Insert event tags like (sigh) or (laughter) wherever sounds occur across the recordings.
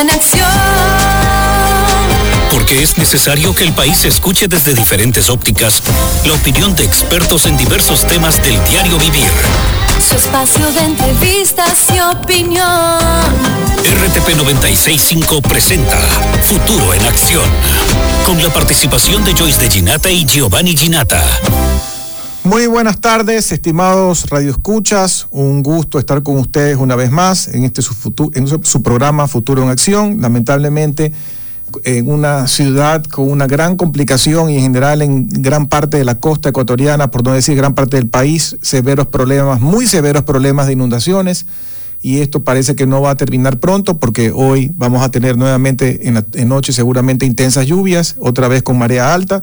en acción. Porque es necesario que el país escuche desde diferentes ópticas la opinión de expertos en diversos temas del diario vivir. Su espacio de entrevistas y opinión. RTP 965 presenta Futuro en Acción. Con la participación de Joyce de Ginata y Giovanni Ginata. Muy buenas tardes, estimados radioescuchas. Un gusto estar con ustedes una vez más en este su, en su programa Futuro en Acción. Lamentablemente, en una ciudad con una gran complicación y en general en gran parte de la costa ecuatoriana, por no decir gran parte del país, severos problemas, muy severos problemas de inundaciones. Y esto parece que no va a terminar pronto porque hoy vamos a tener nuevamente en, en noche seguramente intensas lluvias, otra vez con marea alta,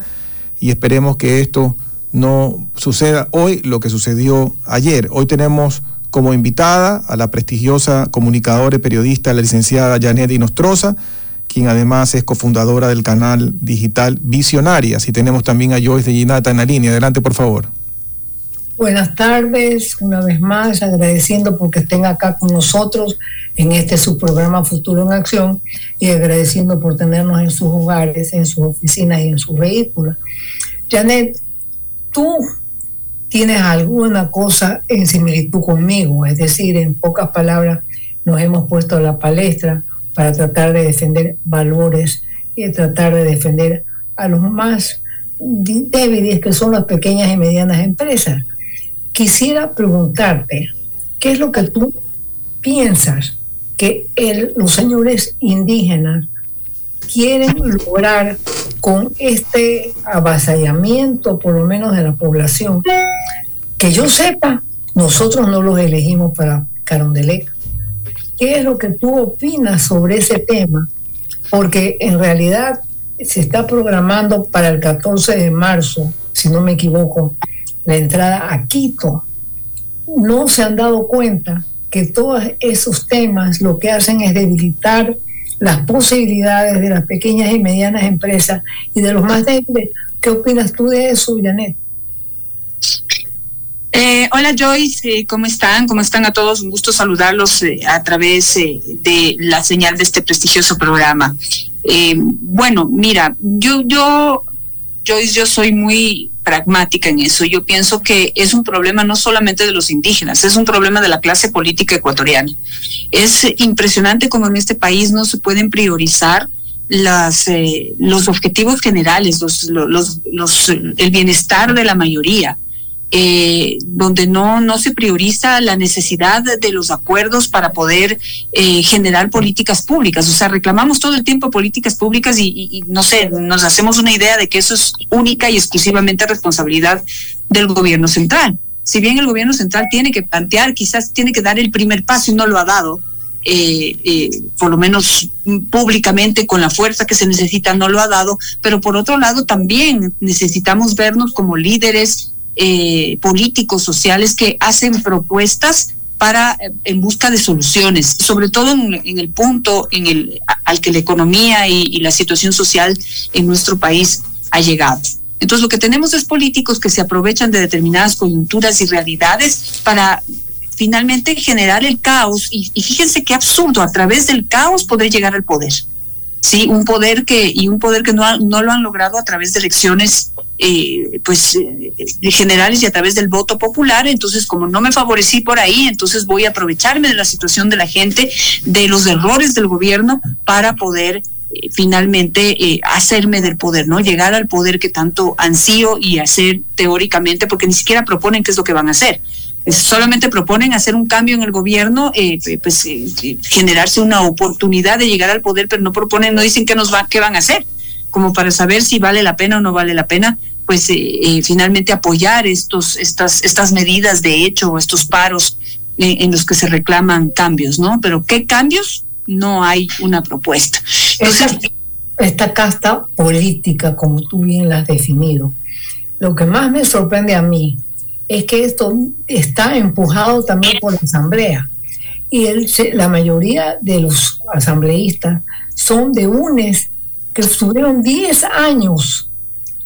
y esperemos que esto no suceda hoy lo que sucedió ayer. Hoy tenemos como invitada a la prestigiosa comunicadora y periodista, la licenciada Janet Inostroza, quien además es cofundadora del canal digital Visionarias. Y tenemos también a Joyce de Ginata en la línea. Adelante, por favor. Buenas tardes, una vez más, agradeciendo porque estén acá con nosotros en este su programa Futuro en Acción y agradeciendo por tenernos en sus hogares, en sus oficinas y en sus vehículos. Janet, tú tienes alguna cosa en similitud conmigo, es decir, en pocas palabras, nos hemos puesto a la palestra para tratar de defender valores y tratar de defender a los más débiles que son las pequeñas y medianas empresas. Quisiera preguntarte, ¿qué es lo que tú piensas que los señores indígenas quieren lograr con este avasallamiento, por lo menos de la población? Que yo sepa, nosotros no los elegimos para Carondelet. ¿Qué es lo que tú opinas sobre ese tema? Porque en realidad se está programando para el 14 de marzo, si no me equivoco, la entrada a Quito. No se han dado cuenta que todos esos temas lo que hacen es debilitar las posibilidades de las pequeñas y medianas empresas y de los más débiles. ¿Qué opinas tú de eso, Janet? Eh, hola Joyce, eh, ¿cómo están? ¿Cómo están a todos? Un gusto saludarlos eh, a través de la señal de este prestigioso programa. Bueno, mira, yo, yo, Joyce, yo soy muy pragmática en eso. Yo pienso que es un problema no solamente de los indígenas, es un problema de la clase política ecuatoriana. Es impresionante cómo en este país no se pueden priorizar las, eh, los objetivos generales, los, los, los, el bienestar de la mayoría. Eh, donde no, no se prioriza la necesidad de los acuerdos para poder eh, generar políticas públicas. O sea, reclamamos todo el tiempo políticas públicas y, no sé, nos hacemos una idea de que eso es única y exclusivamente responsabilidad del gobierno central. Si bien el gobierno central tiene que plantear, quizás tiene que dar el primer paso y no lo ha dado, eh, eh, por lo menos públicamente con la fuerza que se necesita no lo ha dado, pero por otro lado también necesitamos vernos como líderes eh, políticos, sociales que hacen propuestas para en busca de soluciones, sobre todo en, el punto en el al que la economía y, y, la situación social en nuestro país ha llegado. Entonces lo que tenemos es políticos que se aprovechan de determinadas coyunturas y realidades para finalmente generar el caos y, y fíjense qué absurdo a través del caos poder llegar al poder sí un poder que y un poder que no, no lo han logrado a través de elecciones eh, pues eh, generales y a través del voto popular entonces como no me favorecí por ahí entonces voy a aprovecharme de la situación de la gente de los errores del gobierno para poder eh, finalmente eh, hacerme del poder, ¿no? Llegar al poder que tanto ansío y hacer teóricamente, porque ni siquiera proponen qué es lo que van a hacer solamente proponen hacer un cambio en el gobierno, eh, pues eh, generarse una oportunidad de llegar al poder, pero no proponen, no dicen qué nos va, qué van a hacer, como para saber si vale la pena o no vale la pena, pues eh, eh finalmente apoyar estos, estas, estas medidas de hecho, estos paros eh, en los que se reclaman cambios, ¿no? Pero qué cambios no hay una propuesta. Entonces, esta, esta casta política, como tú bien la has definido, lo que más me sorprende a mí es que esto está empujado también por la Asamblea. Y el, la mayoría de los asambleístas son de UNES que estuvieron 10 años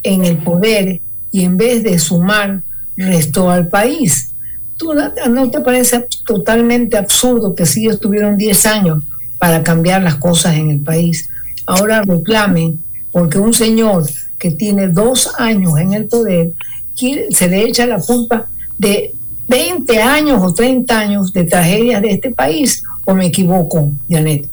en el poder y en vez de sumar, restó al país. ¿Tú no te parece totalmente absurdo que si estuvieron 10 años para cambiar las cosas en el país. Ahora reclamen porque un señor que tiene dos años en el poder se le echa la culpa de 20 años o 30 años de tragedias de este país, o me equivoco, Janet.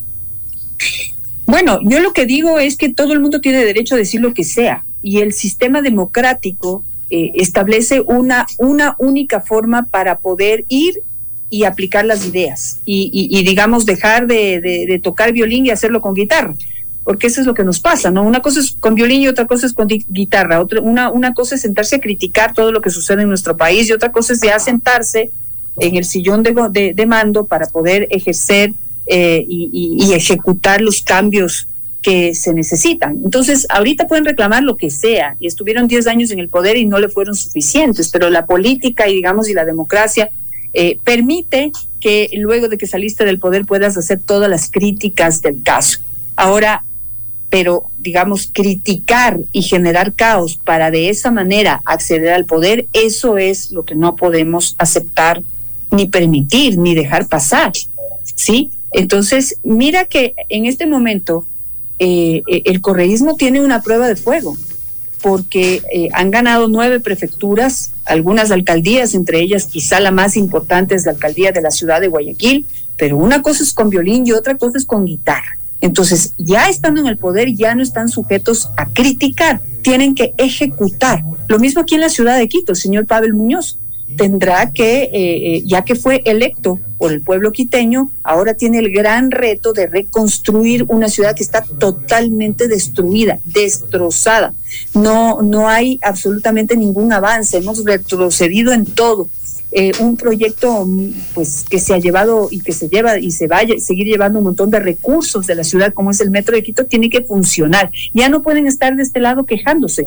Bueno, yo lo que digo es que todo el mundo tiene derecho a decir lo que sea y el sistema democrático eh, establece una, una única forma para poder ir y aplicar las ideas y, digamos, dejar de, tocar violín y hacerlo con guitarra, porque eso es lo que nos pasa, ¿no? Una cosa es con violín y otra cosa es con guitarra, otra, una, una cosa es sentarse a criticar todo lo que sucede en nuestro país y otra cosa es ya sentarse en el sillón de, de, mando para poder ejercer eh, y, y, ejecutar los cambios que se necesitan. Entonces, ahorita pueden reclamar lo que sea y estuvieron 10 años en el poder y no le fueron suficientes, pero la política y digamos y la democracia eh, permite que luego de que saliste del poder puedas hacer todas las críticas del caso. Ahora, pero digamos, criticar y generar caos para de esa manera acceder al poder, eso es lo que no podemos aceptar ni permitir ni dejar pasar. ¿Sí? Entonces, mira que en este momento eh, el correísmo tiene una prueba de fuego, porque eh, han ganado nueve prefecturas, algunas alcaldías, entre ellas quizá la más importante es la alcaldía de la ciudad de Guayaquil, pero una cosa es con violín y otra cosa es con guitarra. Entonces, ya estando en el poder, ya no están sujetos a criticar, tienen que ejecutar. Lo mismo aquí en la ciudad de Quito, el señor Pavel Muñoz tendrá que, eh, eh, ya que fue electo por el pueblo quiteño, ahora tiene el gran reto de reconstruir una ciudad que está totalmente destruida, destrozada. No, no hay absolutamente ningún avance, hemos retrocedido en todo. Eh, un proyecto pues que se ha llevado y que se lleva y se va a seguir llevando un montón de recursos de la ciudad como es el metro de Quito tiene que funcionar. Ya no pueden estar de este lado quejándose.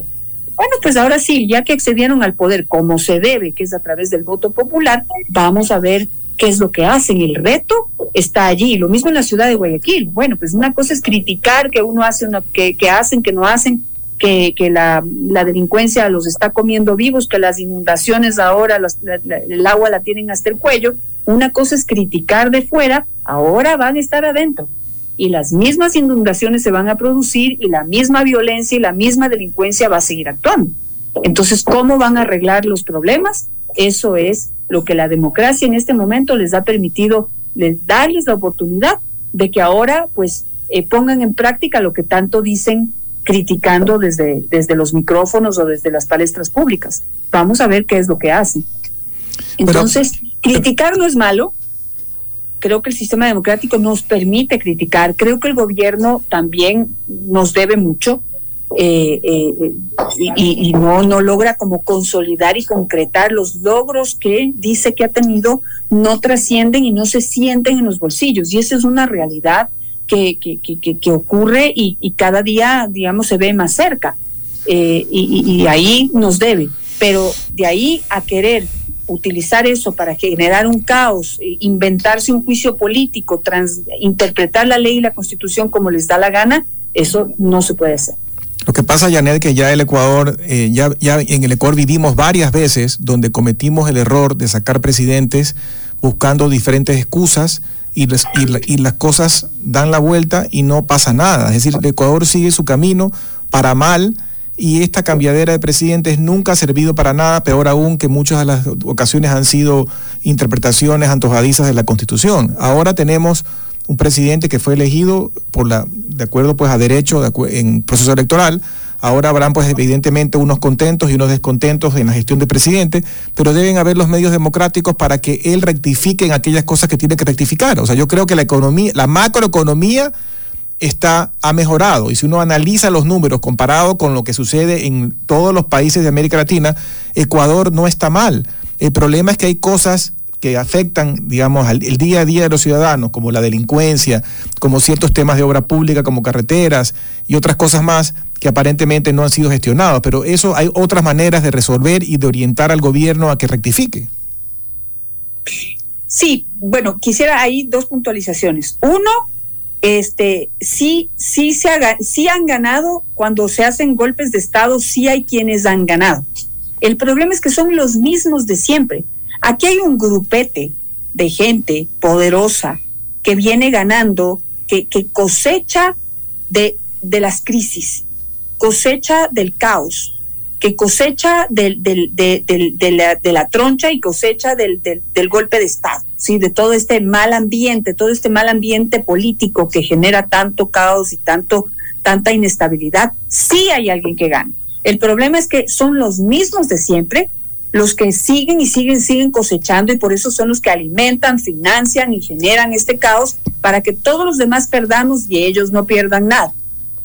Bueno, pues ahora sí, ya que accedieron al poder como se debe, que es a través del voto popular, vamos a ver qué es lo que hacen. El reto está allí. Lo mismo en la ciudad de Guayaquil. Bueno, pues una cosa es criticar que uno hace, una, que, que hacen, que no hacen, que, que la, la, delincuencia los está comiendo vivos, que las inundaciones ahora el agua la tienen hasta el cuello. Una cosa es criticar de fuera, ahora van a estar adentro y las mismas inundaciones se van a producir y la misma violencia y la misma delincuencia va a seguir actuando. Entonces, ¿cómo van a arreglar los problemas? Eso es lo que la democracia en este momento les ha permitido les, darles la oportunidad de que ahora pues eh, pongan en práctica lo que tanto dicen criticando desde, desde los micrófonos o desde las palestras públicas. Vamos a ver qué es lo que hacen. Entonces, criticar no es malo, creo que el sistema democrático nos permite criticar, creo que el gobierno también nos debe mucho eh, eh, y, no, no logra como consolidar y concretar los logros que dice que ha tenido, no trascienden y no se sienten en los bolsillos. Y esa es una realidad que, que, que, ocurre y, cada día, digamos, se ve más cerca. Eh, y, y ahí nos debe. Pero de ahí a querer utilizar eso para generar un caos, eh, inventarse un juicio político, trans, interpretar la ley y la constitución como les da la gana, eso no se puede hacer. Lo que pasa, Janet, que ya el Ecuador, eh, ya, ya en el Ecuador vivimos varias veces donde cometimos el error de sacar presidentes buscando diferentes excusas y, las cosas dan la vuelta y no pasa nada. Es decir, el Ecuador sigue su camino para mal y esta cambiadera de presidentes nunca ha servido para nada, peor aún que muchas de las ocasiones han sido interpretaciones antojadizas de la Constitución. Ahora tenemos un presidente que fue elegido por la de acuerdo pues a derecho en proceso electoral. Ahora habrán pues evidentemente unos contentos y unos descontentos en la gestión del presidente, pero deben haber los medios democráticos para que él rectifique en aquellas cosas que tiene que rectificar. O sea, yo creo que la economía, la macroeconomía está, ha mejorado. Y si uno analiza los números comparado con lo que sucede en todos los países de América Latina, Ecuador no está mal. El problema es que hay cosas que afectan, digamos, al el día a día de los ciudadanos, como la delincuencia, como ciertos temas de obra pública, como carreteras y otras cosas más que aparentemente no han sido gestionados. Pero eso hay otras maneras de resolver y de orientar al gobierno a que rectifique. Sí, bueno, quisiera ahí dos puntualizaciones. Uno, este, sí, sí, se han ganado cuando se hacen golpes de Estado, sí hay quienes han ganado. El problema es que son los mismos de siempre. Aquí hay un grupete de gente poderosa que viene ganando que, cosecha de, de, las crisis, cosecha del caos, que cosecha del, de, la, troncha y cosecha del, del, golpe de Estado, ¿sí? de todo este mal ambiente, todo este mal ambiente político que genera tanto caos y tanto, tanta inestabilidad, sí hay alguien que gana. El problema es que son los mismos de siempre los que siguen y siguen, siguen cosechando y por eso son los que alimentan, financian y generan este caos para que todos los demás perdamos y ellos no pierdan nada.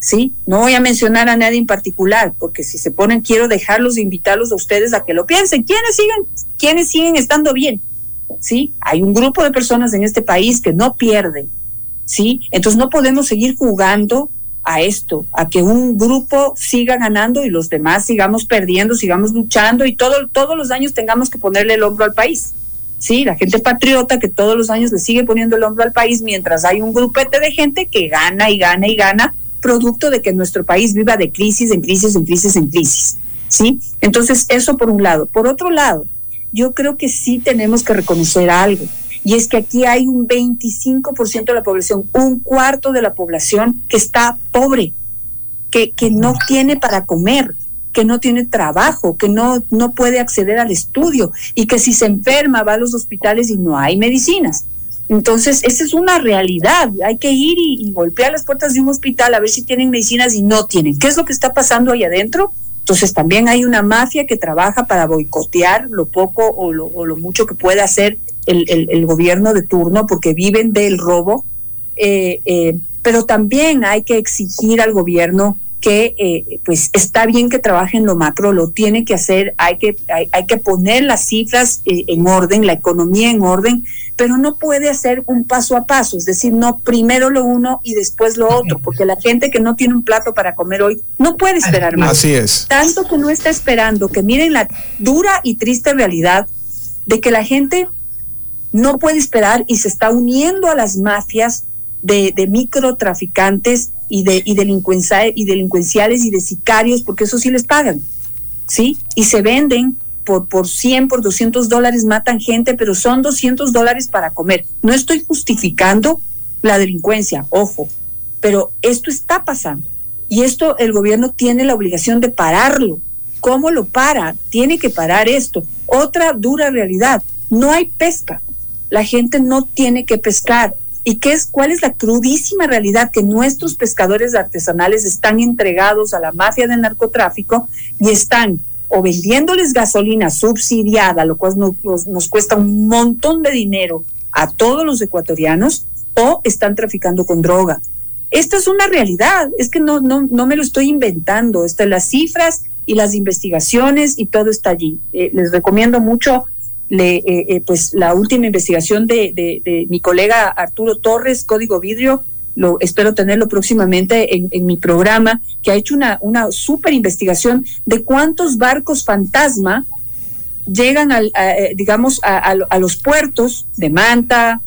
¿Sí? No voy a mencionar a nadie en particular, porque si se ponen, quiero dejarlos, invitarlos a ustedes a que lo piensen. ¿Quiénes siguen, quiénes siguen estando bien? ¿Sí? Hay un grupo de personas en este país que no pierden. ¿Sí? Entonces no podemos seguir jugando a esto, a que un grupo siga ganando y los demás sigamos perdiendo, sigamos luchando y todo, todos los años tengamos que ponerle el hombro al país. Sí, la gente patriota que todos los años le sigue poniendo el hombro al país mientras hay un grupete de gente que gana y gana y gana, producto de que nuestro país viva de crisis en crisis en crisis en crisis. ¿Sí? Entonces, eso por un lado. Por otro lado, yo creo que sí tenemos que reconocer algo y es que aquí hay un 25% de la población, un cuarto de la población que está pobre, que, que no tiene para comer, que no tiene trabajo, que no, no puede acceder al estudio y que si se enferma va a los hospitales y no hay medicinas. Entonces, esa es una realidad. Hay que ir y, golpear las puertas de un hospital a ver si tienen medicinas y no tienen. ¿Qué es lo que está pasando ahí adentro? Entonces, también hay una mafia que trabaja para boicotear lo poco o lo, o lo mucho que puede hacer el, el, gobierno de turno porque viven del robo, eh, eh, pero también hay que exigir al gobierno que eh, pues está bien que trabaje en lo macro, lo tiene que hacer, hay que, hay, hay que poner las cifras en orden, la economía en orden, pero no puede hacer un paso a paso, es decir, no primero lo uno y después lo otro, porque la gente que no tiene un plato para comer hoy no puede esperar más. Así es. Tanto que no está esperando, que miren la dura y triste realidad de que la gente no puede esperar y se está uniendo a las mafias de, de microtraficantes y de y, y delincuenciales y de sicarios, porque eso sí les pagan, ¿sí? Y se venden por, por 100, por 200 dólares, matan gente, pero son 200 dólares para comer. No estoy justificando la delincuencia, ojo, pero esto está pasando. Y esto el gobierno tiene la obligación de pararlo. ¿Cómo lo para? Tiene que parar esto. Otra dura realidad, no hay pesca la gente no tiene que pescar. ¿Y qué es, cuál es la crudísima realidad? Que nuestros pescadores artesanales están entregados a la mafia del narcotráfico y están o vendiéndoles gasolina subsidiada, lo cual nos, cuesta un montón de dinero a todos los ecuatorianos, o están traficando con droga. Esta es una realidad, es que no, no, no me lo estoy inventando, están las cifras y las investigaciones y todo está allí. Eh, les recomiendo mucho le, eh, eh, pues la última investigación de, de, mi colega Arturo Torres, Código Vidrio, lo espero tenerlo próximamente en, en mi programa, que ha hecho una, una super investigación de cuántos barcos fantasma llegan al, eh, digamos, a, a, los puertos de Manta,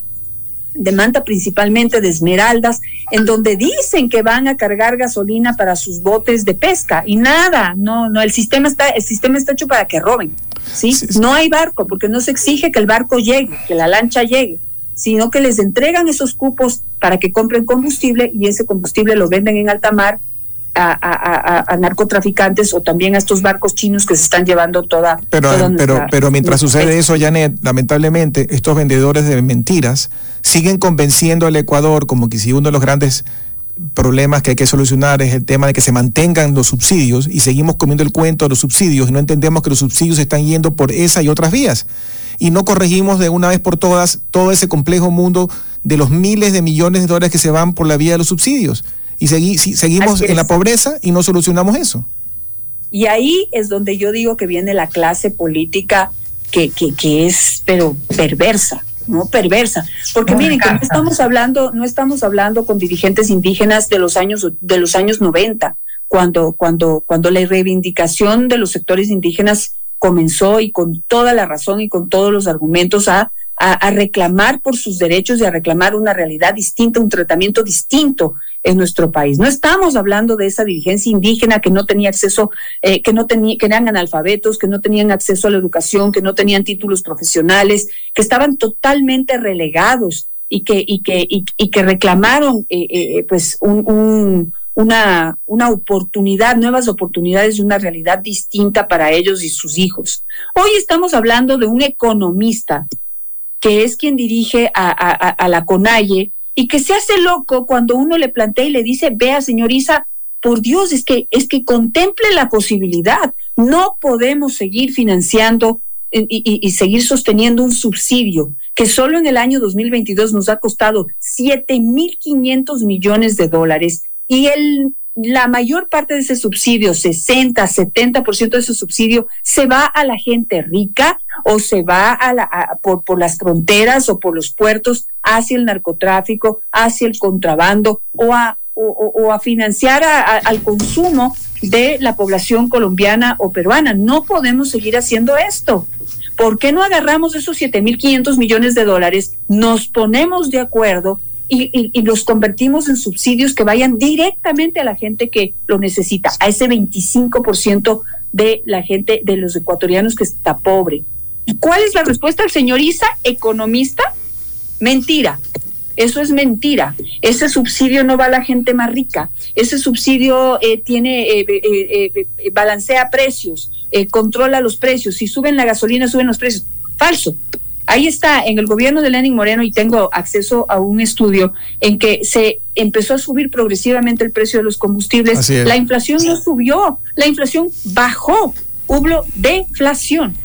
de Manta principalmente, de Esmeraldas, en donde dicen que van a cargar gasolina para sus botes de pesca y nada, no, no, el sistema está, el sistema está hecho para que roben. ¿Sí? No hay barco porque no se exige que el barco llegue, que la lancha llegue, sino que les entregan esos cupos para que compren combustible y ese combustible lo venden en alta mar a, narcotraficantes o también a estos barcos chinos que se están llevando toda. Pero, pero, pero mientras sucede eso, Janet, lamentablemente estos vendedores de mentiras siguen convenciendo al Ecuador como que si uno de los grandes problemas que hay que solucionar es el tema de que se mantengan los subsidios y seguimos comiendo el cuento de los subsidios y no entendemos que los subsidios están yendo por esa y otras vías. Y no corregimos de una vez por todas todo ese complejo mundo de los miles de millones de dólares que se van por la vía de los subsidios. Y seguimos en la pobreza y no solucionamos eso. Y ahí es donde yo digo que viene la clase política que, que, que es, pero perversa no perversa, porque miren que no estamos hablando, no estamos hablando con dirigentes indígenas de los años de los años 90, cuando cuando cuando la reivindicación de los sectores indígenas comenzó y con toda la razón y con todos los argumentos a a, reclamar por sus derechos y a reclamar una realidad distinta, un tratamiento distinto en nuestro país. No estamos hablando de esa dirigencia indígena que no tenía acceso, eh, que no tenía, que eran analfabetos, que no tenían acceso a la educación, que no tenían títulos profesionales, que estaban totalmente relegados y que, reclamaron eh, eh, pues un, una oportunidad, nuevas oportunidades y una realidad distinta para ellos y sus hijos. Hoy estamos hablando de un economista que es quien dirige a, la CONAIE y que se hace loco cuando uno le plantea y le dice, vea, señor Isa, por Dios, es que, es que contemple la posibilidad. No podemos seguir financiando y, seguir sosteniendo un subsidio que solo en el año 2022 nos ha costado 7.500 millones de dólares y el, la mayor parte de ese subsidio, 60, 70% de ese subsidio, se va a la gente rica o se va a la, por, por las fronteras o por los puertos hacia el narcotráfico, hacia el contrabando o a, o, a financiar al consumo de la población colombiana o peruana. No podemos seguir haciendo esto. ¿Por qué no agarramos esos 7.500 millones de dólares, nos ponemos de acuerdo y, los convertimos en subsidios que vayan directamente a la gente que lo necesita, a ese 25% de la gente, de los ecuatorianos que está pobre? ¿Y cuál es la respuesta del señor Isa, economista? Mentira. Eso es mentira. Ese subsidio no va a la gente más rica. Ese subsidio eh, tiene eh, eh, balancea precios, controla los precios. Si suben la gasolina, suben los precios. Falso. Ahí está, en el gobierno de Lenin Moreno, y tengo acceso a un estudio en que se empezó a subir progresivamente el precio de los combustibles. La inflación no subió, la inflación bajó, hubo deflación.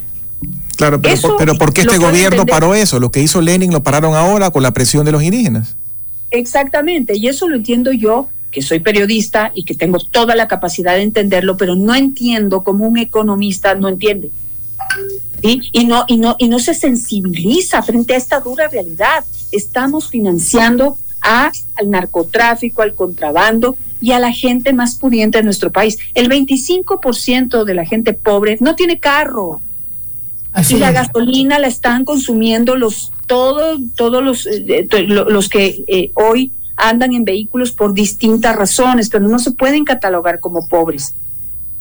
Claro, pero, pero ¿por qué este gobierno paró eso? Lo que hizo Lenin lo pararon ahora con la presión de los indígenas. Exactamente, y eso lo entiendo yo, que soy periodista y que tengo toda la capacidad de entenderlo, pero no entiendo como un economista no entiende. Y, no, y, no, y no se sensibiliza frente a esta dura realidad. Estamos financiando a, al narcotráfico, al contrabando y a la gente más pudiente de nuestro país. El 25% de la gente pobre no tiene carro, y la gasolina la están consumiendo los todos todos los eh, los que eh, hoy andan en vehículos por distintas razones, pero no se pueden catalogar como pobres.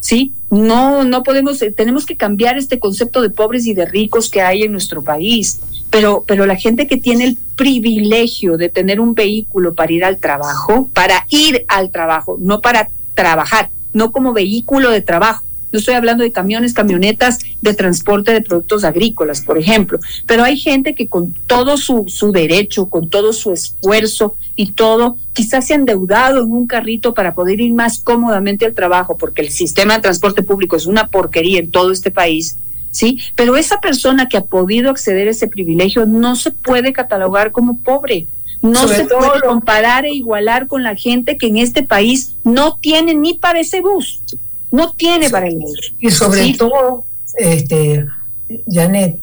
¿Sí? No no podemos eh, tenemos que cambiar este concepto de pobres y de ricos que hay en nuestro país. Pero pero la gente que tiene el privilegio de tener un vehículo para ir al trabajo, para ir al trabajo, no para trabajar, no como vehículo de trabajo no estoy hablando de camiones, camionetas de transporte de productos agrícolas, por ejemplo. Pero hay gente que con todo su, su derecho, con todo su esfuerzo y todo, quizás se ha endeudado en un carrito para poder ir más cómodamente al trabajo, porque el sistema de transporte público es una porquería en todo este país. ¿Sí? Pero esa persona que ha podido acceder a ese privilegio no se puede catalogar como pobre. No se puede comparar e igualar con la gente que en este país no tiene ni para ese bus no tiene para el mundo. Y sobre todo, este, Janet,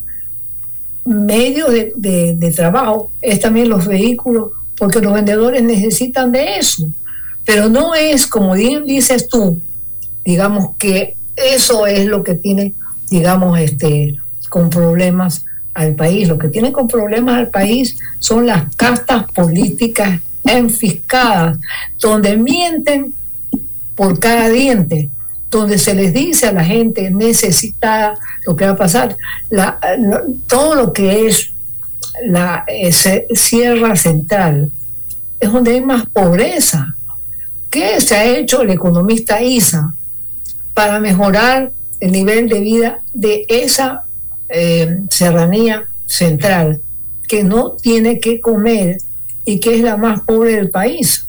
medio de, de, trabajo es también los vehículos, porque los vendedores necesitan de eso. Pero no es, como bien dices tú, digamos que eso es lo que tiene, digamos, este, con problemas al país. Lo que tiene con problemas al país son las castas políticas enfiscadas, donde mienten por cada diente donde se les dice a la gente necesitada lo que va a pasar, la, todo lo que es la Sierra Central es donde hay más pobreza. ¿Qué se ha hecho el economista Isa para mejorar el nivel de vida de esa eh, serranía central que no tiene que comer y que es la más pobre del país?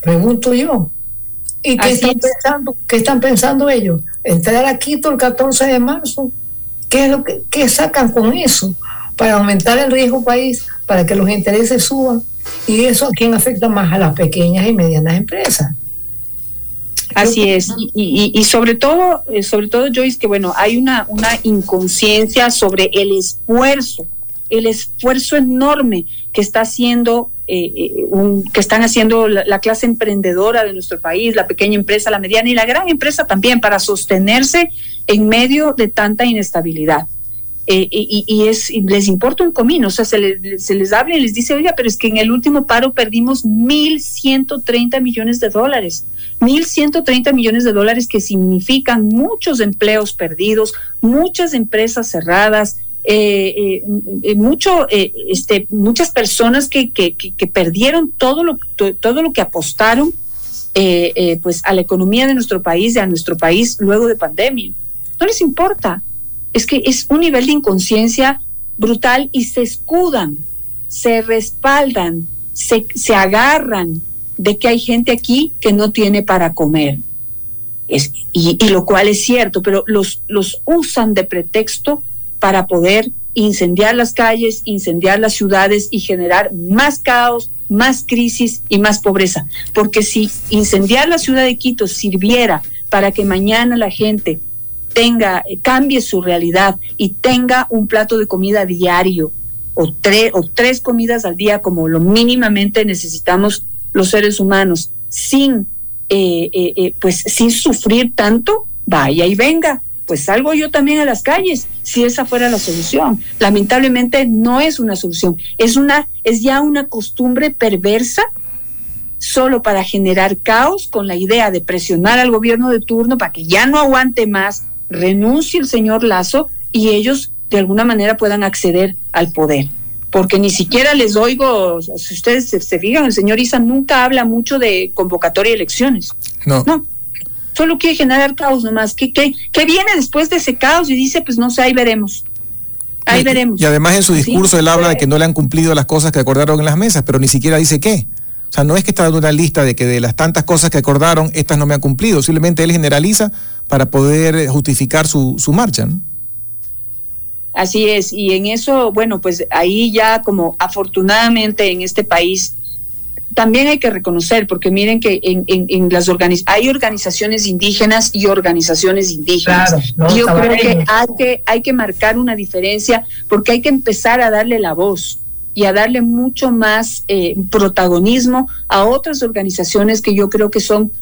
Pregunto yo. ¿Y qué están, pensando, qué están pensando ellos? Entrar a Quito el 14 de marzo. ¿Qué es lo que qué sacan con eso? Para aumentar el riesgo país, para que los intereses suban. ¿Y eso a quién afecta más? A las pequeñas y medianas empresas. Así es, y, y, sobre todo, eh, sobre todo Joyce, que bueno, hay una, una inconsciencia sobre el esfuerzo, el esfuerzo enorme que está haciendo eh, eh, que están haciendo la, clase emprendedora de nuestro país, la pequeña empresa, la mediana y la gran empresa también, para sostenerse en medio de tanta inestabilidad. Eh, y, es, les importa un comino, o sea, se, se les habla y les dice, oiga, pero es que en el último paro perdimos 1.130 millones de dólares. 1.130 millones de dólares que significan muchos empleos perdidos, muchas empresas cerradas, eh, eh, mucho, este, muchas personas que, perdieron todo lo, todo lo que apostaron pues a la economía de nuestro país, a nuestro país luego de pandemia. No les importa. Es que es un nivel de inconsciencia brutal y se escudan, se respaldan, se, se agarran de que hay gente aquí que no tiene para comer. Es, y, y, lo cual es cierto, pero los, los usan de pretexto para poder incendiar las calles, incendiar las ciudades y generar más caos, más crisis y más pobreza. Porque si incendiar la ciudad de Quito sirviera para que mañana la gente tenga, cambie su realidad y tenga un plato de comida diario o, tres o tres comidas al día como lo mínimamente necesitamos los seres humanos, sin, eh, eh, eh, pues, sin sufrir tanto, vaya y venga. Pues salgo yo también a las calles, si esa fuera la solución. Lamentablemente no es una solución, es una, es ya una costumbre perversa solo para generar caos con la idea de presionar al gobierno de turno para que ya no aguante más, renuncie el señor Lazo y ellos de alguna manera puedan acceder al poder porque ni siquiera les oigo, si ustedes se, fijan, el señor Isa nunca habla mucho de convocatoria de elecciones. No. No. Solo quiere generar caos nomás. ¿Qué, qué, qué viene después de ese caos? Y dice, pues no sé, ahí veremos. Ahí veremos. Y además en su discurso él habla de que no le han cumplido las cosas que acordaron en las mesas, pero ni siquiera dice qué. O sea, no es que está dando una lista de que de las tantas cosas que acordaron, estas no me han cumplido. Simplemente él generaliza para poder justificar su, su marcha. ¿no? Así es, y en eso, bueno, pues ahí ya como afortunadamente en este país también hay que reconocer, porque miren que en, en, las organiz hay organizaciones indígenas y organizaciones indígenas. Yo creo que hay, que hay que marcar una diferencia porque hay que empezar a darle la voz y a darle mucho más eh, protagonismo a otras organizaciones que yo creo que son,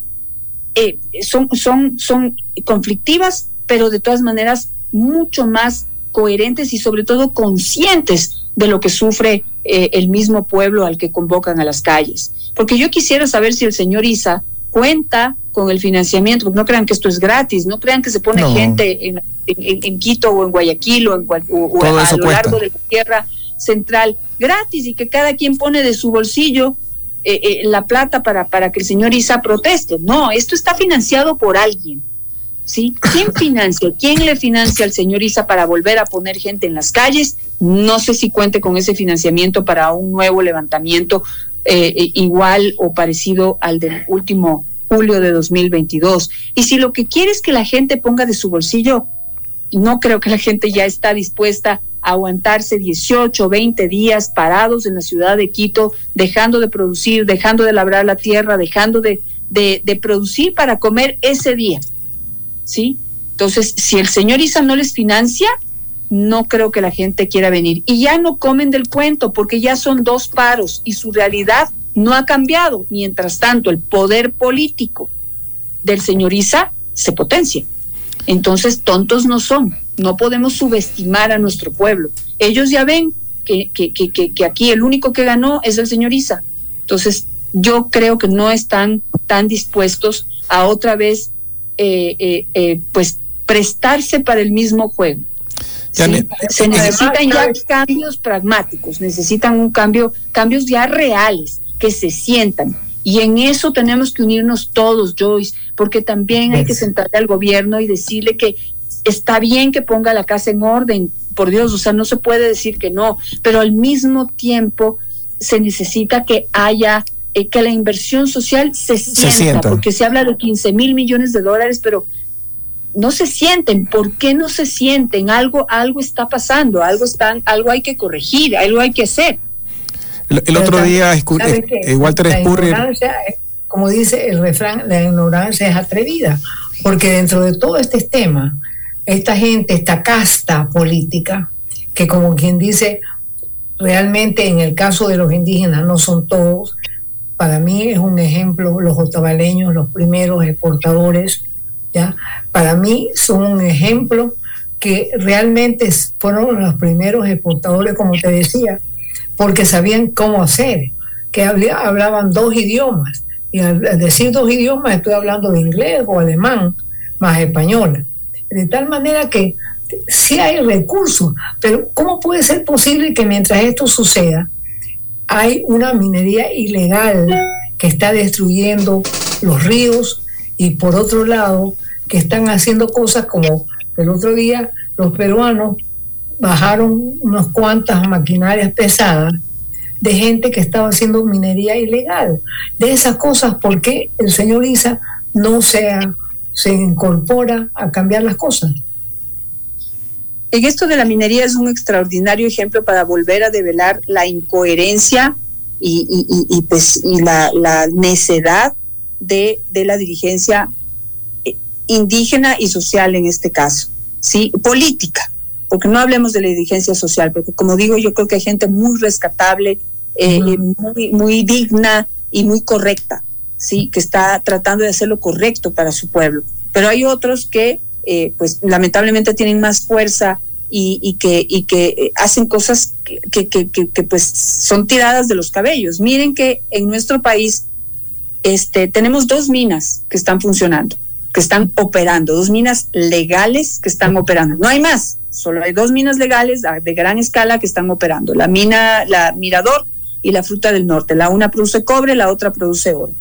eh, son, son, son conflictivas, pero de todas maneras mucho más coherentes y sobre todo conscientes de lo que sufre eh, el mismo pueblo al que convocan a las calles. Porque yo quisiera saber si el señor Isa cuenta con el financiamiento, porque no crean que esto es gratis, no crean que se pone gente en, en, Quito o en Guayaquil o, en o, a lo largo de la tierra central gratis y que cada quien pone de su bolsillo eh, eh, la plata para, para que el señor Isa proteste. No, esto está financiado por alguien. ¿Sí? ¿Quién financia? ¿Quién le financia al señor Isa para volver a poner gente en las calles? No sé si cuente con ese financiamiento para un nuevo levantamiento eh, eh, igual o parecido al del último julio de 2022. Y si lo que quiere es que la gente ponga de su bolsillo, no creo que la gente ya está dispuesta a aguantarse 18, 20 días parados en la ciudad de Quito, dejando de producir, dejando de labrar la tierra, dejando de, de producir para comer ese día. ¿Sí? Entonces, si el señor Isa no les financia, no creo que la gente quiera venir. Y ya no comen del cuento porque ya son dos paros y su realidad no ha cambiado. Mientras tanto, el poder político del señor Isa se potencia. Entonces, tontos no son. No podemos subestimar a nuestro pueblo. Ellos ya ven que, que, que, que aquí el único que ganó es el señor Isa. Entonces, yo creo que no están tan dispuestos a otra vez eh, eh, eh, pues prestarse para el mismo juego. Se necesitan ya cambios pragmáticos, necesitan un cambio, cambios ya reales, que se sientan. Y en eso tenemos que unirnos todos, Joyce, porque también hay que sentarle al gobierno y decirle que está bien que ponga la casa en orden, por Dios, o sea, no se puede decir que no, pero al mismo tiempo se necesita que haya eh, que la inversión social se sienta, porque se habla de 15 mil millones de dólares, pero no se sienten. ¿Por qué no se sienten? Algo, algo está pasando, algo están, algo hay que corregir, algo hay que hacer. El, otro día, eh, eh, Walter Como dice el refrán, la ignorancia es atrevida, porque dentro de todo este tema, esta gente, esta casta política, que como quien dice, realmente en el caso de los indígenas no son todos, para mí es un ejemplo, los otavaleños, los primeros exportadores, ¿ya? Para mí son un ejemplo que realmente fueron los primeros exportadores, como te decía, porque sabían cómo hacer, que hablaban dos idiomas. Y al decir dos idiomas estoy hablando de inglés o alemán, más español. De tal manera que sí hay recursos, pero ¿cómo puede ser posible que mientras esto suceda, hay una minería ilegal que está destruyendo los ríos y por otro lado que están haciendo cosas como el otro día los peruanos bajaron unas cuantas maquinarias pesadas de gente que estaba haciendo minería ilegal. De esas cosas, ¿por qué el señor Isa no se, se incorpora a cambiar las cosas? En esto de la minería es un extraordinario ejemplo para volver a develar la incoherencia y, pues, la, necedad de, de la dirigencia eh, indígena y social en este caso, ¿sí? Política, porque no hablemos de la dirigencia social, porque como digo, yo creo que hay gente muy rescatable, eh, muy, muy digna y muy correcta, ¿sí? Que está tratando de hacer lo correcto para su pueblo. Pero hay otros que eh, pues lamentablemente tienen más fuerza y, que, eh, hacen cosas que, que, que, pues son tiradas de los cabellos. Miren que en nuestro país este, tenemos dos minas que están funcionando, que están operando, dos minas legales que están operando. No hay más, solo hay dos minas legales de gran escala que están operando. La mina, la Mirador y la Fruta del Norte. La una produce cobre, la otra produce oro.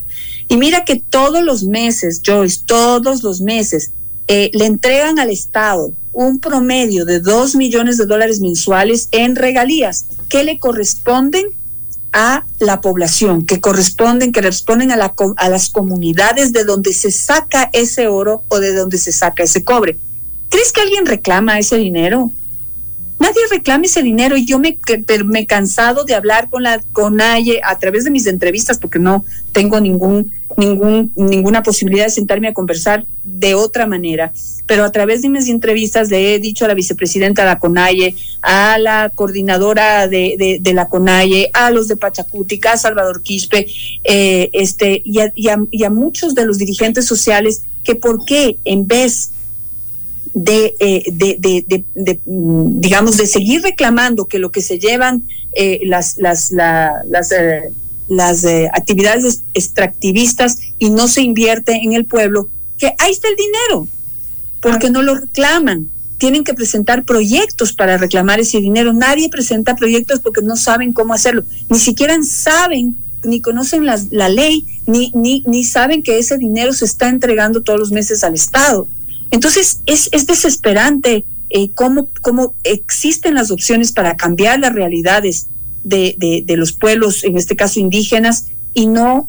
Y mira que todos los meses, Joyce, todos los meses, eh, le entregan al Estado un promedio de 2 millones de dólares mensuales en regalías que le corresponden a la población, que corresponden, que responden a, la, a las comunidades de donde se saca ese oro o de donde se saca ese cobre. ¿Crees que alguien reclama ese dinero? Nadie reclama ese dinero y yo me, me he cansado de hablar con la CONAIE a través de mis entrevistas porque no tengo ningún ningún, ninguna posibilidad de sentarme a conversar de otra manera, pero a través de mis entrevistas le he dicho a la vicepresidenta de la CONAIE, a la coordinadora de, de, la CONAIE, a los de Pachacutica, a Salvador Quispe, eh, este, y a, y, a, muchos de los dirigentes sociales, que por qué en vez de, eh, mm, digamos, de seguir reclamando que lo que se llevan eh, las, las, las las eh, actividades extractivistas y no se invierte en el pueblo, que ahí está el dinero, porque no lo reclaman. Tienen que presentar proyectos para reclamar ese dinero. Nadie presenta proyectos porque no saben cómo hacerlo. Ni siquiera saben, ni conocen la, la ley, ni, ni, ni saben que ese dinero se está entregando todos los meses al Estado. Entonces, es, es desesperante eh, cómo, cómo existen las opciones para cambiar las realidades de, de, los pueblos, en este caso indígenas, y no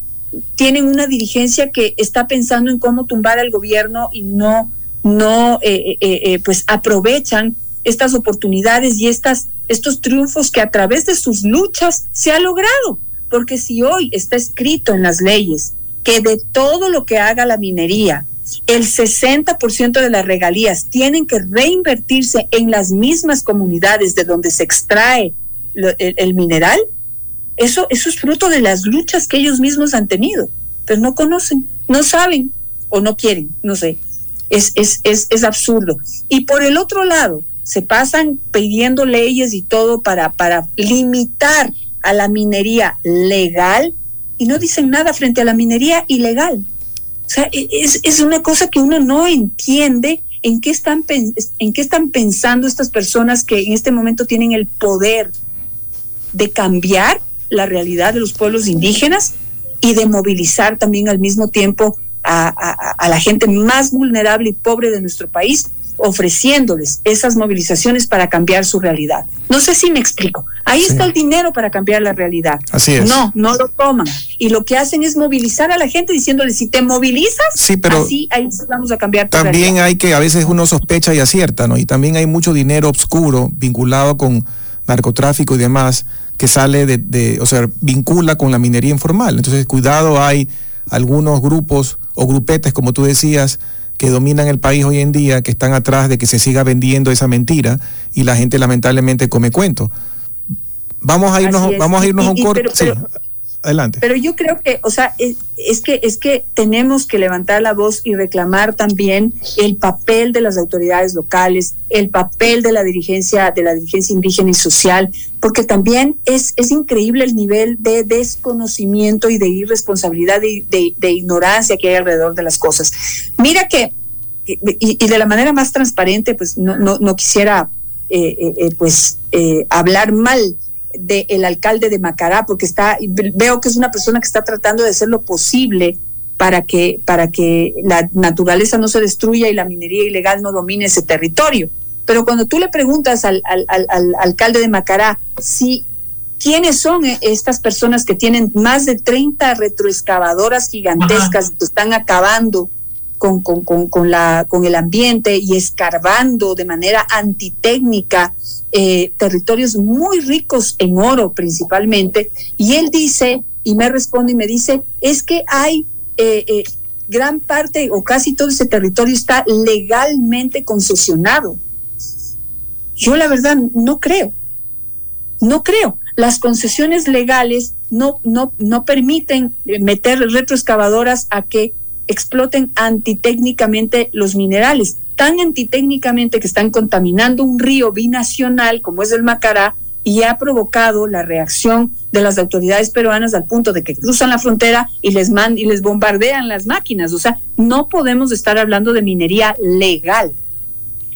tienen una dirigencia que está pensando en cómo tumbar al gobierno y no, no eh, eh, eh, pues aprovechan estas oportunidades y estas, estos triunfos que a través de sus luchas se ha logrado. Porque si hoy está escrito en las leyes que de todo lo que haga la minería, el 60% de las regalías tienen que reinvertirse en las mismas comunidades de donde se extrae el, mineral, eso, eso es fruto de las luchas que ellos mismos han tenido, pero no conocen, no saben o no quieren, no sé. Es, es, es, es absurdo. Y por el otro lado, se pasan pidiendo leyes y todo para, para limitar a la minería legal y no dicen nada frente a la minería ilegal. O sea, e, es, es una cosa que uno no entiende en qué, están, en qué están pensando estas personas que en este momento tienen el poder de cambiar la realidad de los pueblos indígenas y de movilizar también al mismo tiempo a, la gente más vulnerable y pobre de nuestro país, ofreciéndoles esas movilizaciones para cambiar su realidad. No sé si me explico. Ahí está el dinero para cambiar la realidad. Así es. No, no lo toman. Y lo que hacen es movilizar a la gente diciéndole, si te movilizas, sí, pero así ahí vamos a cambiar tu También hay que, a veces uno sospecha y acierta, ¿no? Y también hay mucho dinero oscuro vinculado con narcotráfico y demás que sale de, o sea, vincula con la minería informal. Entonces, cuidado, hay algunos grupos o grupetes, como tú decías, que dominan el país hoy en día, que están atrás de que se siga vendiendo esa mentira y la gente lamentablemente come cuento. Vamos a irnos, vamos a irnos a un corto. Adelante. Pero yo creo que, o sea, es, que es que tenemos que levantar la voz y reclamar también el papel de las autoridades locales, el papel de la dirigencia, de la dirigencia indígena y social, porque también es, es increíble el nivel de desconocimiento y de irresponsabilidad y de, ignorancia que hay alrededor de las cosas. Mira que y, de la manera más transparente, pues no, no, no quisiera pues hablar mal del alcalde de Macará, porque está, veo que es una persona que está tratando de hacer lo posible para que, para que la naturaleza no se destruya y la minería ilegal no domine ese territorio. Pero cuando tú le preguntas al, al, al, alcalde de Macará si quiénes son e-, estas personas que tienen más de 30 retroexcavadoras gigantescas que están acabando con, con, con, con, la, con el ambiente y escarbando de manera antitécnica eh, territorios muy ricos en oro principalmente, y él dice, y me responde y me dice, es que hay eh, eh, gran parte o casi todo ese territorio está legalmente concesionado. Yo la verdad no creo, no creo. Las concesiones legales no, no, no permiten meter retroexcavadoras a que exploten antitécnicamente los minerales tan antitécnicamente que están contaminando un río binacional como es el Macará y ha provocado la reacción de las autoridades peruanas al punto de que cruzan la frontera y les man y les bombardean las máquinas. O sea, no podemos estar hablando de minería legal.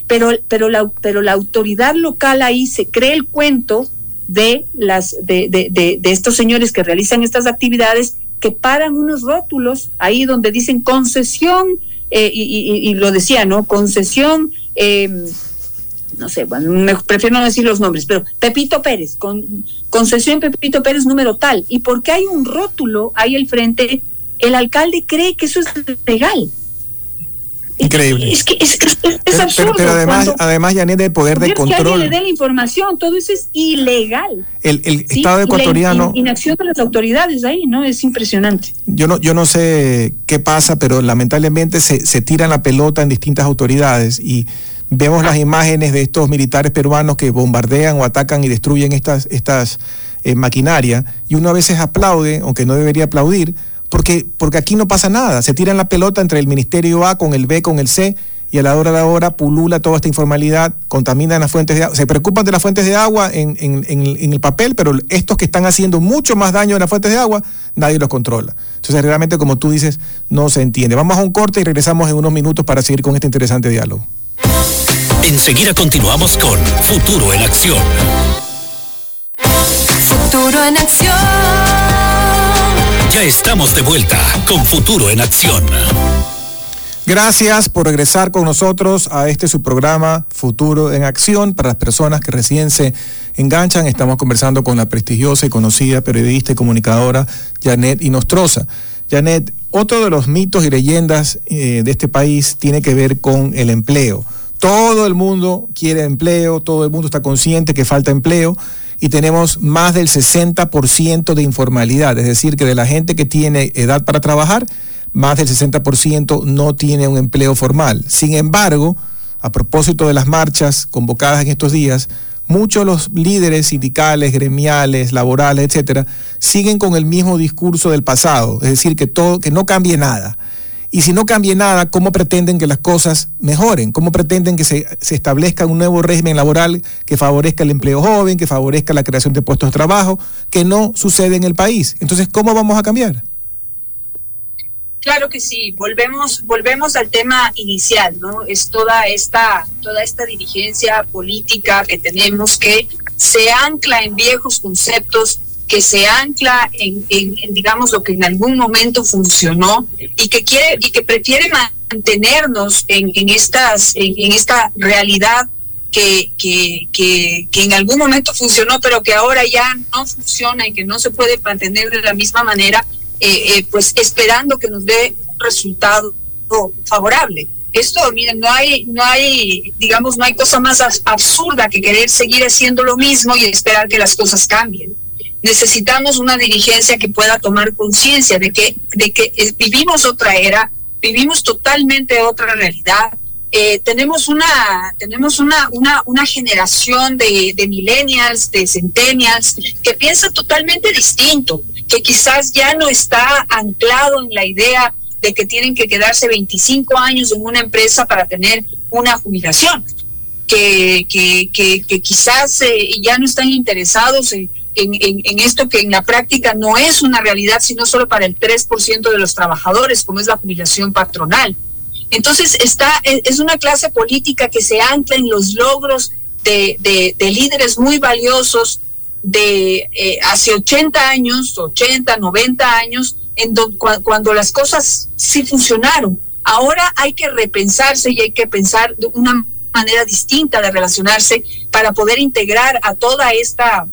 Pero, pero, la, pero la autoridad local ahí se cree el cuento de, las, de, de, estos señores que realizan estas actividades que paran unos rótulos ahí donde dicen concesión eh, y, lo decía, ¿no? Concesión, eh, no sé, bueno, me, prefiero no decir los nombres, pero Pepito Pérez, con, concesión Pepito Pérez número tal. Y porque hay un rótulo ahí al frente, el alcalde cree que eso es legal. Increíble. Es que es, es, absurdo. Pero, además, además, Janet, el poder de control. Que le dé la información, todo eso es ilegal. El, el Estado ecuatoriano. La inacción de las autoridades ahí, ¿no? Es impresionante. Yo no, yo no sé qué pasa, pero lamentablemente se, se tiran la pelota en distintas autoridades y vemos las imágenes de estos militares peruanos que bombardean o atacan y destruyen estas, estas eh, maquinarias y uno a veces aplaude, aunque no debería aplaudir porque, porque aquí no pasa nada. Se tiran la pelota entre el Ministerio A con el B, con el C, y a la hora de ahora pulula toda esta informalidad, contaminan las fuentes de agua, se preocupan de las fuentes de agua en, en, el papel, pero estos que están haciendo mucho más daño en las fuentes de agua, nadie los controla. Entonces realmente, como tú dices, no se entiende. Vamos a un corte y regresamos en unos minutos para seguir con este interesante diálogo. Enseguida continuamos con Futuro en Acción. Futuro en Acción. Ya estamos de vuelta con Futuro en Acción. Gracias por regresar con nosotros a este su programa Futuro en Acción. Para las personas que recién se enganchan, estamos conversando con la prestigiosa y conocida periodista y comunicadora Janet Inostroza. Janet, otro de los mitos y leyendas eh, de este país tiene que ver con el empleo. Todo el mundo quiere empleo, todo el mundo está consciente que falta empleo y tenemos más del 60% de informalidad, es decir, que de la gente que tiene edad para trabajar, más del 60% no tiene un empleo formal. Sin embargo, a propósito de las marchas convocadas en estos días, muchos de los líderes sindicales, gremiales, laborales, etcétera, siguen con el mismo discurso del pasado, es decir, que todo que no cambie nada. Y si no cambie nada, ¿cómo pretenden que las cosas mejoren? ¿Cómo pretenden que se, establezca un nuevo régimen laboral que favorezca el empleo joven, que favorezca la creación de puestos de trabajo, que no sucede en el país? Entonces, ¿cómo vamos a cambiar? Claro que sí, volvemos, volvemos al tema inicial, ¿no? Es toda esta, toda esta dirigencia política que tenemos que se ancla en viejos conceptos que se ancla en, digamos lo que en algún momento funcionó y que quiere y que prefiere mantenernos en, en estas en, esta realidad que, que, que, en algún momento funcionó pero que ahora ya no funciona y que no se puede mantener de la misma manera eh, eh, pues esperando que nos dé resultado favorable. Esto miren no hay no hay digamos no hay cosa más absurda que querer seguir haciendo lo mismo y esperar que las cosas cambien necesitamos una dirigencia que pueda tomar conciencia de que, de que vivimos otra era, vivimos totalmente otra realidad. Eh, tenemos una tenemos una, una, una generación de, de millennials, de centennials, que piensa totalmente distinto, que quizás ya no está anclado en la idea de que tienen que quedarse 25 años en una empresa para tener una jubilación, que, que, que, quizás eh, ya no están interesados en en, esto que en la práctica no es una realidad, sino solo para el 3% de los trabajadores, como es la jubilación patronal. Entonces está, es una clase política que se ancla en los logros de, de, líderes muy valiosos de eh, hace 80 años, 80, 90 años, en cuando las cosas sí funcionaron. Ahora hay que repensarse y hay que pensar de una manera distinta de relacionarse para poder integrar a toda esta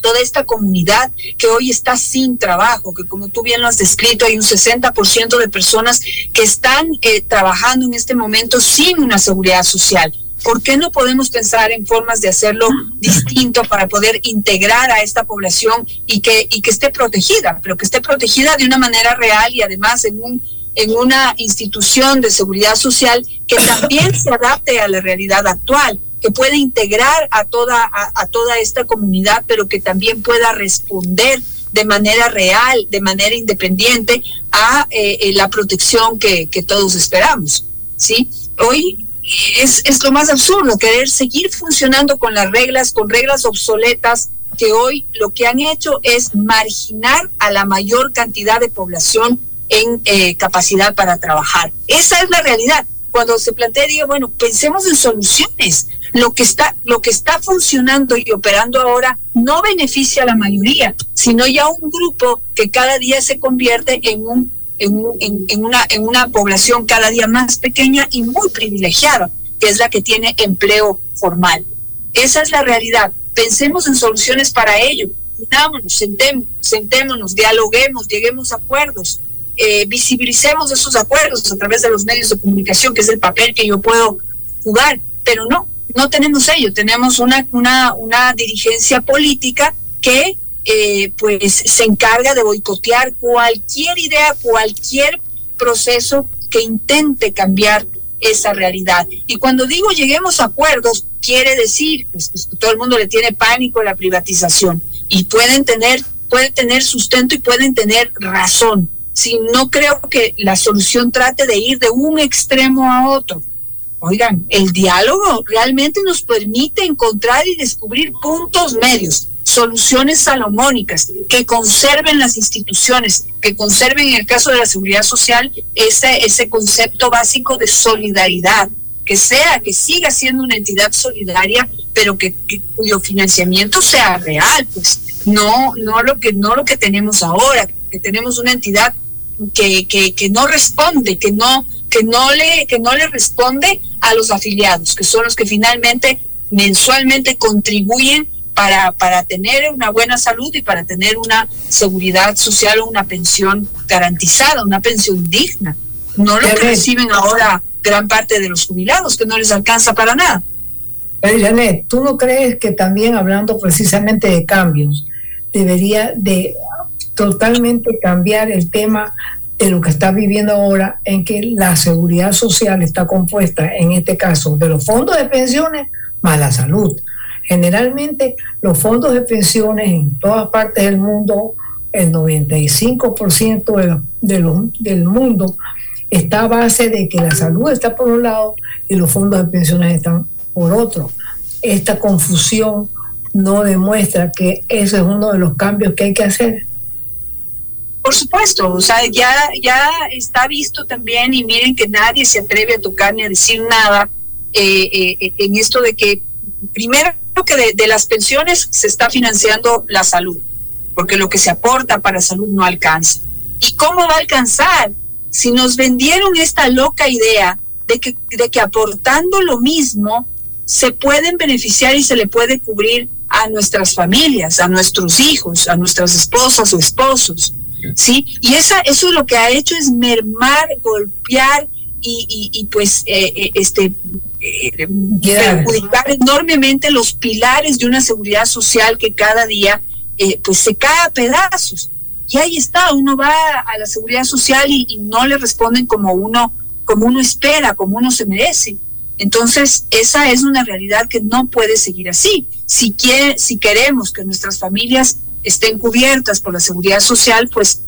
toda esta comunidad que hoy está sin trabajo, que como tú bien lo has descrito, hay un 60% de personas que están eh, trabajando en este momento sin una seguridad social. ¿Por qué no podemos pensar en formas de hacerlo (clears throat) distinto para poder integrar a esta población y que, y que esté protegida, pero que esté protegida de una manera real y además en un en una institución de seguridad social que también se adapte a la realidad actual, que pueda integrar a toda, a, toda esta comunidad, pero que también pueda responder de manera real, de manera independiente a eh, eh, la protección que, todos esperamos. ¿sí? Hoy es, es lo más absurdo, querer seguir funcionando con las reglas, con reglas obsoletas, que hoy lo que han hecho es marginar a la mayor cantidad de población en eh, capacidad para trabajar. Esa es la realidad. Cuando se plantea, digo, bueno, pensemos en soluciones. Lo que está, lo que está funcionando y operando ahora no beneficia a la mayoría, sino ya un grupo que cada día se convierte en un, en, en, una, en una población cada día más pequeña y muy privilegiada, que es la que tiene empleo formal. Esa es la realidad. Pensemos en soluciones para ello. Unámonos, sentémonos, dialoguemos, lleguemos a acuerdos eh, visibilicemos esos acuerdos a través de los medios de comunicación, que es el papel que yo puedo jugar, pero no, no tenemos ello, tenemos una, una, una dirigencia política que eh, pues se encarga de boicotear cualquier idea, cualquier proceso que intente cambiar esa realidad. Y cuando digo lleguemos a acuerdos, quiere decir pues, pues, que todo el mundo le tiene pánico a la privatización y pueden tener, pueden tener sustento y pueden tener razón si no creo que la solución trate de ir de un extremo a otro. Oigan, el diálogo realmente nos permite encontrar y descubrir puntos medios, soluciones salomónicas que conserven las instituciones, que conserven en el caso de la seguridad social ese, ese concepto básico de solidaridad, que sea, que siga siendo una entidad solidaria, pero que, cuyo financiamiento sea real, pues. No, no lo que, no lo que tenemos ahora, que tenemos una entidad que, que, que no responde, que no, que no le, que no le responde a los afiliados, que son los que finalmente mensualmente contribuyen para, para tener una buena salud y para tener una seguridad social o una pensión garantizada, una pensión digna. No lo que reciben ahora gran parte de los jubilados, que no les alcanza para nada. Pero Janet, ¿tú no crees que también hablando precisamente de cambios, debería de totalmente cambiar el tema de lo que está viviendo ahora, en que la seguridad social está compuesta, en este caso, de los fondos de pensiones más la salud. Generalmente los fondos de pensiones en todas partes del mundo, el 95% de del mundo está a base de que la salud está por un lado y los fondos de pensiones están por otro. Esta confusión no demuestra que ese es uno de los cambios que hay que hacer. Por supuesto, o sea, ya, ya está visto también y miren que nadie se atreve a tocar ni a decir nada eh, eh, en esto de que primero que de, las pensiones se está financiando la salud, porque lo que se aporta para salud no alcanza. ¿Y cómo va a alcanzar? Si nos vendieron esta loca idea de que, de que aportando lo mismo se pueden beneficiar y se le puede cubrir a nuestras familias, a nuestros hijos, a nuestras esposas o esposos. ¿Sí? Y esa, eso lo que ha hecho es mermar, golpear y, y, pues eh, eh, este eh, perjudicar enormemente los pilares de una seguridad social que cada día pues se cae a pedazos. Y ahí está, uno va a la seguridad social y, no le responden como uno, como uno espera, como uno se merece. Entonces, esa es una realidad que no puede seguir así. Si, quiere, si queremos que nuestras familias estén cubiertas por la seguridad social, pues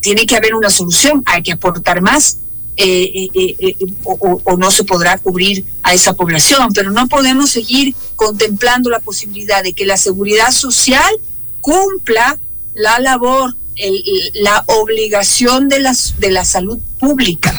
tiene que haber una solución, hay que aportar más. Eh, eh, eh, o, no se podrá cubrir a esa población, pero no podemos seguir contemplando la posibilidad de que la seguridad social cumpla la labor, la obligación de, las, de la salud pública.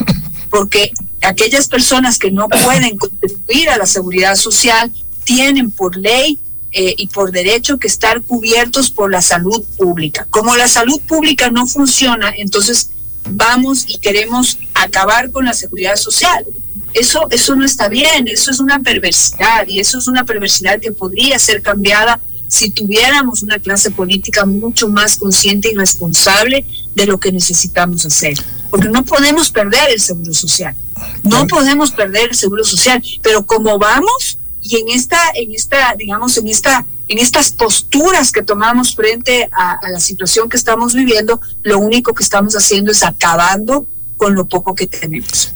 porque aquellas personas que no pueden contribuir a la seguridad social tienen por ley eh, y por derecho que estar cubiertos por la salud pública. Como la salud pública no funciona, entonces vamos y queremos acabar con la seguridad social. Eso, eso no está bien, eso es una perversidad y eso es una perversidad que podría ser cambiada si tuviéramos una clase política mucho más consciente y responsable de lo que necesitamos hacer. Porque no podemos perder el seguro social. No podemos perder el seguro social. Pero como vamos, y en esta, en esta, digamos, en esta, en estas posturas que tomamos frente a, la situación que estamos viviendo, lo único que estamos haciendo es acabando con lo poco que tenemos.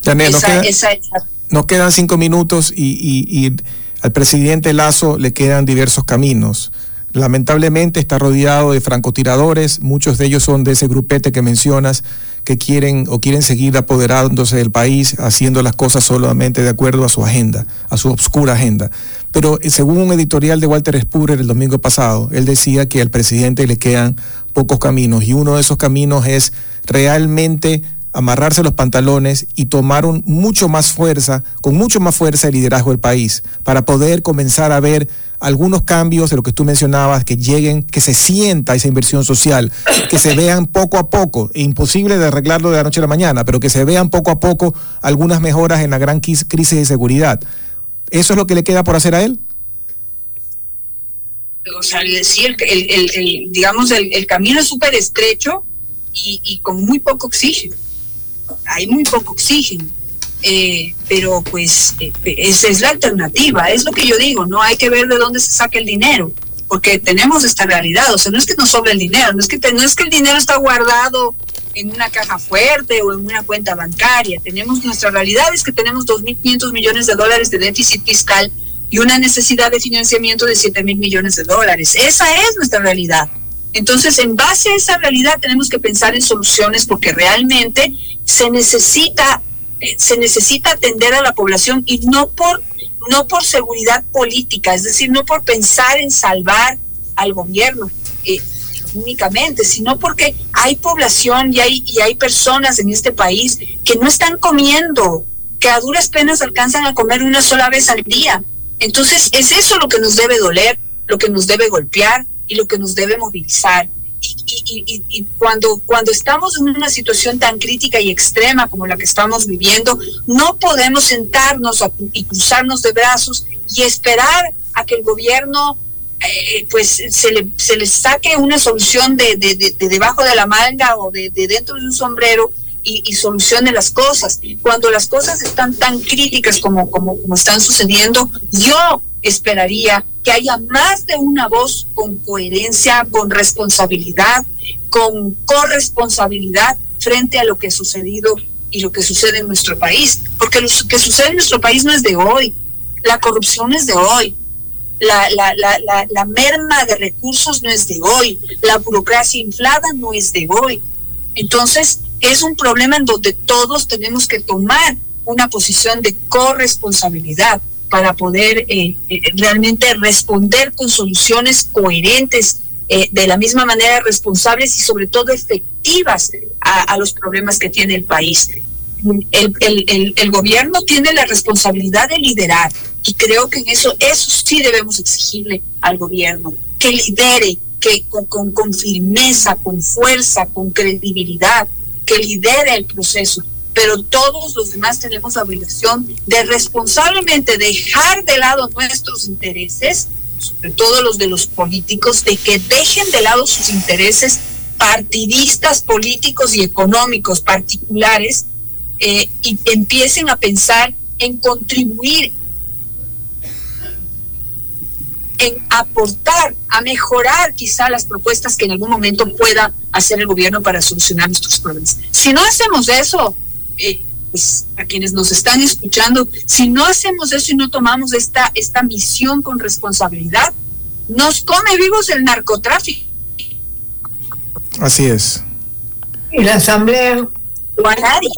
nos, quedan cinco minutos y, y al presidente Lazo le quedan diversos caminos. Lamentablemente está rodeado de francotiradores, muchos de ellos son de ese grupete que mencionas, que quieren o quieren seguir apoderándose del país, haciendo las cosas solamente de acuerdo a su agenda, a su obscura agenda. Pero eh, según un editorial de Walter Spurer el domingo pasado, él decía que al presidente le quedan pocos caminos y uno de esos caminos es realmente amarrarse los pantalones y tomar un, mucho más fuerza, con mucho más fuerza el liderazgo del país, para poder comenzar a ver algunos cambios de lo que tú mencionabas, que lleguen, que se sienta esa inversión social, que se vean poco a poco, imposible de arreglarlo de la noche a la mañana, pero que se vean poco a poco algunas mejoras en la gran crisis de seguridad. ¿Eso es lo que le queda por hacer a él? O sea, sí, el, digamos, el, camino es súper estrecho y con muy poco oxígeno. Hay muy poco oxígeno. Eh, pero pues eh, esa es la alternativa, es lo que yo digo, no hay que ver de dónde se saca el dinero, porque tenemos esta realidad, o sea, no es que nos sobre el dinero, no es que, no es que el dinero está guardado en una caja fuerte o en una cuenta bancaria, tenemos nuestra realidad es que tenemos 2.500 millones de dólares de déficit fiscal y una necesidad de financiamiento de 7 mil millones de dólares. Esa es nuestra realidad. Entonces, en base a esa realidad tenemos que pensar en soluciones porque realmente se necesita se necesita atender a la población y no por no por seguridad política, es decir, no por pensar en salvar al gobierno eh, únicamente, sino porque hay población y hay, y hay personas en este país que no están comiendo, que a duras penas alcanzan a comer una sola vez al día. Entonces, es eso lo que nos debe doler, lo que nos debe golpear y lo que nos debe movilizar y, cuando, cuando estamos en una situación tan crítica y extrema como la que estamos viviendo, no podemos sentarnos y cruzarnos de brazos y esperar a que el gobierno eh, pues se le, se le saque una solución de, de, debajo de la manga o de, dentro de un sombrero y, y, solucione las cosas. Cuando las cosas están tan críticas como, como, como están sucediendo, yo esperaría que haya más de una voz con coherencia, con responsabilidad, con corresponsabilidad frente a lo que ha sucedido y lo que sucede en nuestro país. Porque lo que sucede en nuestro país no es de hoy, la corrupción es de hoy, la, la, la, la, merma de recursos no es de hoy, la burocracia inflada no es de hoy. Entonces, es un problema en donde todos tenemos que tomar una posición de corresponsabilidad para poder eh, eh, realmente responder con soluciones coherentes, eh, de la misma manera responsables y sobre todo efectivas a, los problemas que tiene el país. El, el, gobierno tiene la responsabilidad de liderar y creo que en eso, eso sí debemos exigirle al gobierno, que lidere, que con, con firmeza, con fuerza, con credibilidad, que lidere el proceso pero todos los demás tenemos la obligación de responsablemente dejar de lado nuestros intereses, sobre todo los de los políticos, de que dejen de lado sus intereses partidistas, políticos y económicos particulares eh, y empiecen a pensar en contribuir, en aportar, a mejorar quizá las propuestas que en algún momento pueda hacer el gobierno para solucionar nuestros problemas. Si no hacemos eso, eh, pues, a quienes nos están escuchando, si no hacemos eso y no tomamos esta, esta misión con responsabilidad, nos come vivos el narcotráfico. Así es. Y la asamblea. O a nadie.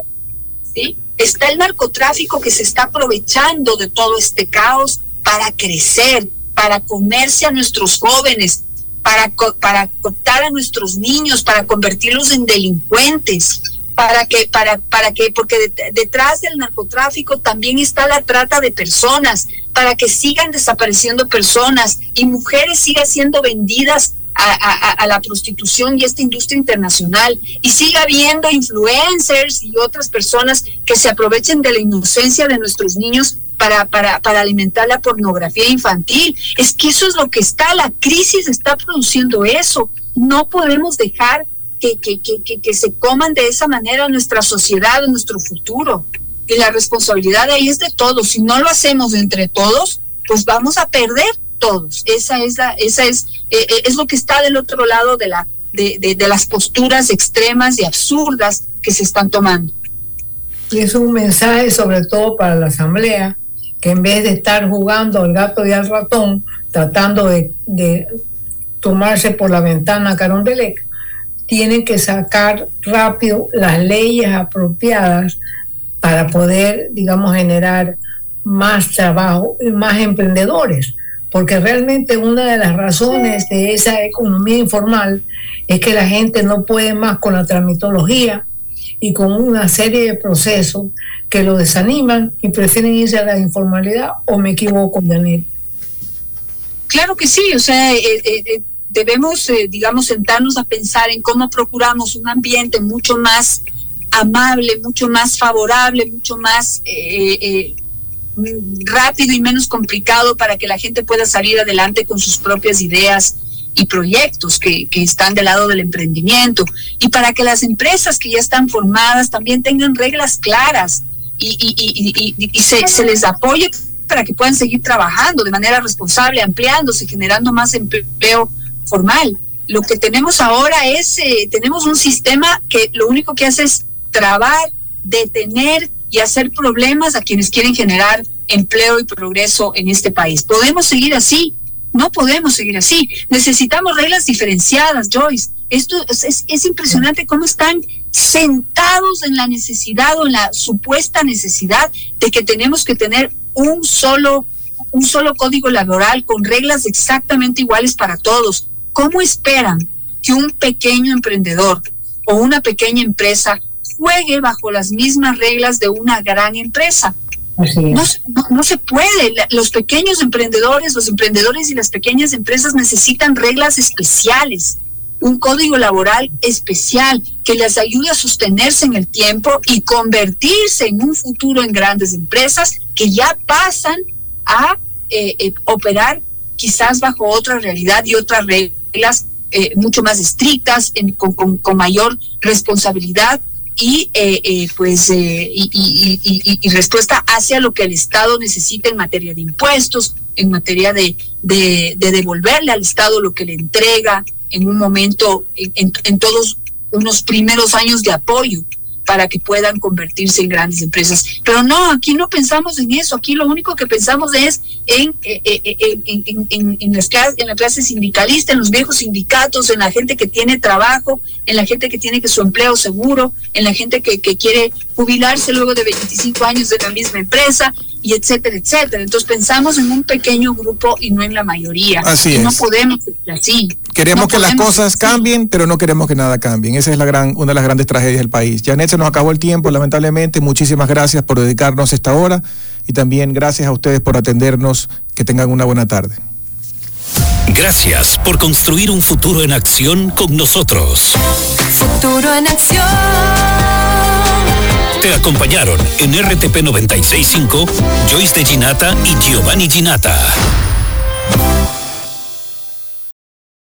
¿sí? Está el narcotráfico que se está aprovechando de todo este caos para crecer, para comerse a nuestros jóvenes, para, para cortar a nuestros niños, para convertirlos en delincuentes para que, para, para que, porque detrás del narcotráfico también está la trata de personas, para que sigan desapareciendo personas y mujeres sigan siendo vendidas a, la prostitución y esta industria internacional y siga habiendo influencers y otras personas que se aprovechen de la inocencia de nuestros niños para, para, para alimentar la pornografía infantil. Es que eso es lo que está, la crisis está produciendo eso. No podemos dejar que, que, que, que, se coman de esa manera nuestra sociedad, nuestro futuro. Y la responsabilidad ahí es de todos. Si no lo hacemos entre todos, pues vamos a perder todos. Esa es la, esa es, eh, eh, es lo que está del otro lado de la, de, de, de las posturas extremas y absurdas que se están tomando. Y es un mensaje sobre todo para la Asamblea, que en vez de estar jugando al gato y al ratón, tratando de, de tomarse por la ventana a Carondelet, tienen que sacar rápido las leyes apropiadas para poder, digamos, generar más trabajo y más emprendedores. Porque realmente una de las razones de esa economía informal es que la gente no puede más con la tramitología y con una serie de procesos que lo desaniman y prefieren irse a la informalidad o me equivoco, Daniel. Claro que sí, o sea, eh, eh, eh, debemos, digamos, sentarnos a pensar en cómo procuramos un ambiente mucho más amable, mucho más favorable, mucho más rápido y menos complicado para que la gente pueda salir adelante con sus propias ideas y proyectos que, que, están del lado del emprendimiento. Y para que las empresas que ya están formadas también tengan reglas claras y se, se, les apoye para que puedan seguir trabajando de manera responsable, ampliándose, generando más empleo formal. Lo que tenemos ahora es, eh, tenemos un sistema que lo único que hace es trabar, detener y hacer problemas a quienes quieren generar empleo y progreso en este país. ¿Podemos seguir así? No podemos seguir así. Necesitamos reglas diferenciadas, Joyce. Esto es, es, impresionante cómo están sentados en la necesidad o en la supuesta necesidad de que tenemos que tener un solo, un solo código laboral con reglas exactamente iguales para todos. ¿Cómo esperan que un pequeño emprendedor o una pequeña empresa juegue bajo las mismas reglas de una gran empresa? No, no, se puede. Los pequeños emprendedores, los emprendedores y las pequeñas empresas necesitan reglas especiales, un código laboral especial que les ayude a sostenerse en el tiempo y convertirse en un futuro en grandes empresas que ya pasan a eh, eh, operar quizás bajo otra realidad y otras reglas eh, mucho más estrictas, con, con mayor responsabilidad y eh, eh, pues eh, y, respuesta hacia lo que el Estado necesita en materia de impuestos, en materia de, de, devolverle al Estado lo que le entrega en un momento, en, en todos unos primeros años de apoyo para que puedan convertirse en grandes empresas. Pero no, aquí no pensamos en eso, aquí lo único que pensamos es en, eh, eh, eh, en, en, en, las en la clase sindicalista, en los viejos sindicatos, en la gente que tiene trabajo, en la gente que tiene que su empleo seguro, en la gente que, que quiere jubilarse luego de 25 años de la misma empresa, y etcétera, etcétera. Entonces pensamos en un pequeño grupo y no en la mayoría. Así es. No podemos así. Queremos que las cosas cambien, pero no queremos que nada cambie. Esa es la gran, una de las grandes tragedias del país. Janet, se nos acabó el tiempo, lamentablemente. Muchísimas gracias por dedicarnos esta hora y también gracias a ustedes por atendernos. Que tengan una buena tarde. Gracias por construir un futuro en acción con nosotros. Futuro en acción. Te acompañaron en RTP 965 Joyce de Ginata y Giovanni Ginata.